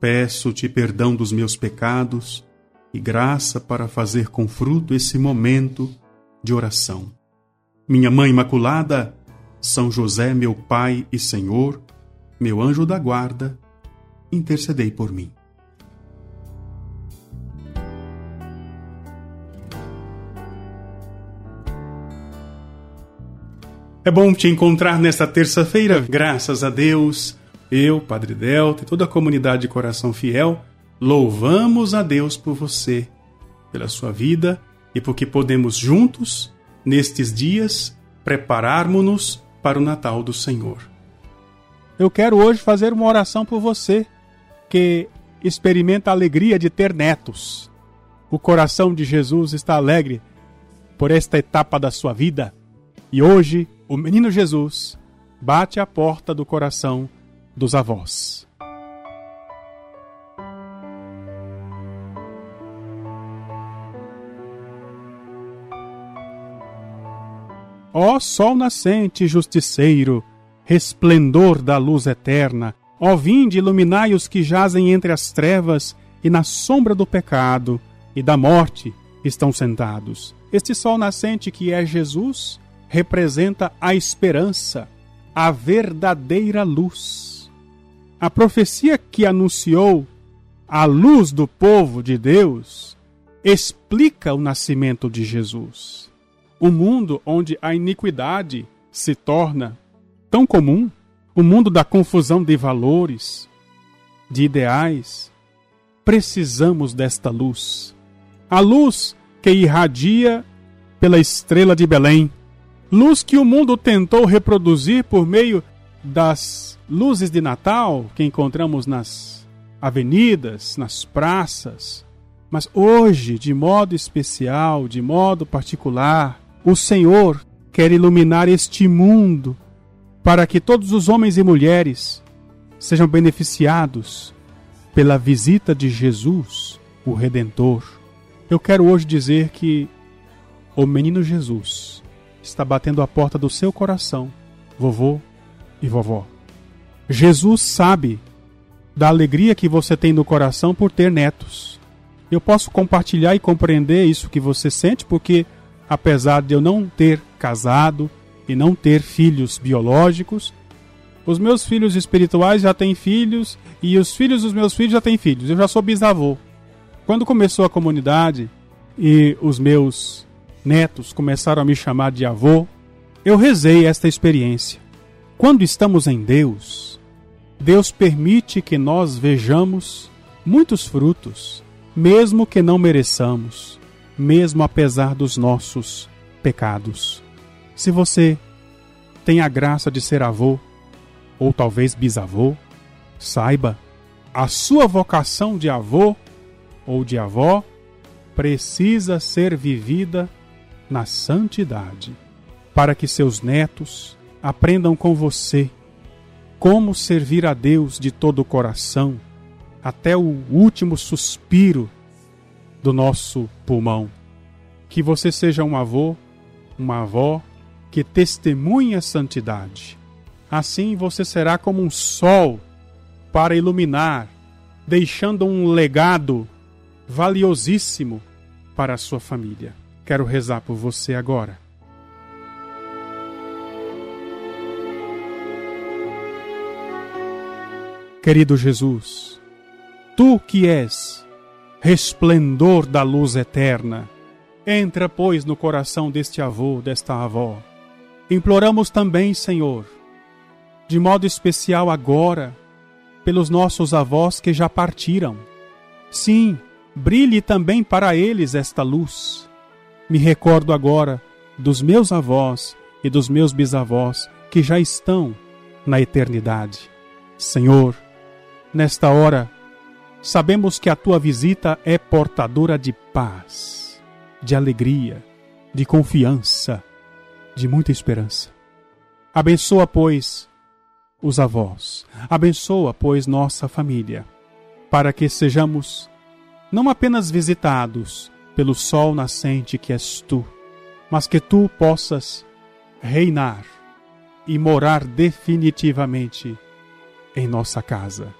Peço-te perdão dos meus pecados e graça para fazer com fruto esse momento de oração. Minha Mãe Imaculada, São José, meu Pai e Senhor, meu anjo da guarda, intercedei por mim. É bom te encontrar nesta terça-feira, graças a Deus. Eu, Padre Delta e toda a comunidade de Coração Fiel, louvamos a Deus por você, pela sua vida e porque podemos juntos, nestes dias, prepararmos-nos para o Natal do Senhor. Eu quero hoje fazer uma oração por você que experimenta a alegria de ter netos. O coração de Jesus está alegre por esta etapa da sua vida e hoje o menino Jesus bate à porta do coração dos avós. Ó sol nascente justiceiro, resplendor da luz eterna, ó vinde iluminai os que jazem entre as trevas e na sombra do pecado e da morte estão sentados. Este sol nascente que é Jesus representa a esperança, a verdadeira luz. A profecia que anunciou a luz do povo de Deus explica o nascimento de Jesus. O mundo onde a iniquidade se torna tão comum, o mundo da confusão de valores, de ideais, precisamos desta luz. A luz que irradia pela estrela de Belém, luz que o mundo tentou reproduzir por meio das luzes de Natal que encontramos nas avenidas, nas praças, mas hoje, de modo especial, de modo particular, o Senhor quer iluminar este mundo para que todos os homens e mulheres sejam beneficiados pela visita de Jesus, o Redentor. Eu quero hoje dizer que o menino Jesus está batendo a porta do seu coração, vovô e vovó. Jesus sabe da alegria que você tem no coração por ter netos. Eu posso compartilhar e compreender isso que você sente, porque apesar de eu não ter casado e não ter filhos biológicos, os meus filhos espirituais já têm filhos e os filhos dos meus filhos já têm filhos. Eu já sou bisavô. Quando começou a comunidade e os meus netos começaram a me chamar de avô, eu rezei esta experiência. Quando estamos em Deus, Deus permite que nós vejamos muitos frutos, mesmo que não mereçamos, mesmo apesar dos nossos pecados. Se você tem a graça de ser avô, ou talvez bisavô, saiba, a sua vocação de avô ou de avó precisa ser vivida na santidade, para que seus netos aprendam com você como servir a Deus de todo o coração, até o último suspiro do nosso pulmão. Que você seja um avô, uma avó que testemunhe a santidade. Assim você será como um sol para iluminar, deixando um legado valiosíssimo para a sua família. Quero rezar por você agora. Querido Jesus, tu que és resplendor da luz eterna, entra, pois, no coração deste avô, desta avó. Imploramos também, Senhor, de modo especial agora, pelos nossos avós que já partiram. Sim, brilhe também para eles esta luz. Me recordo agora dos meus avós e dos meus bisavós que já estão na eternidade. Senhor, Nesta hora, Sabemos que a tua visita é portadora de paz, de alegria, de confiança, de muita esperança. Abençoa, pois, os avós. Abençoa, pois, nossa família, para que sejamos não apenas visitados pelo sol nascente que és tu, mas que tu possas reinar e morar definitivamente em nossa casa.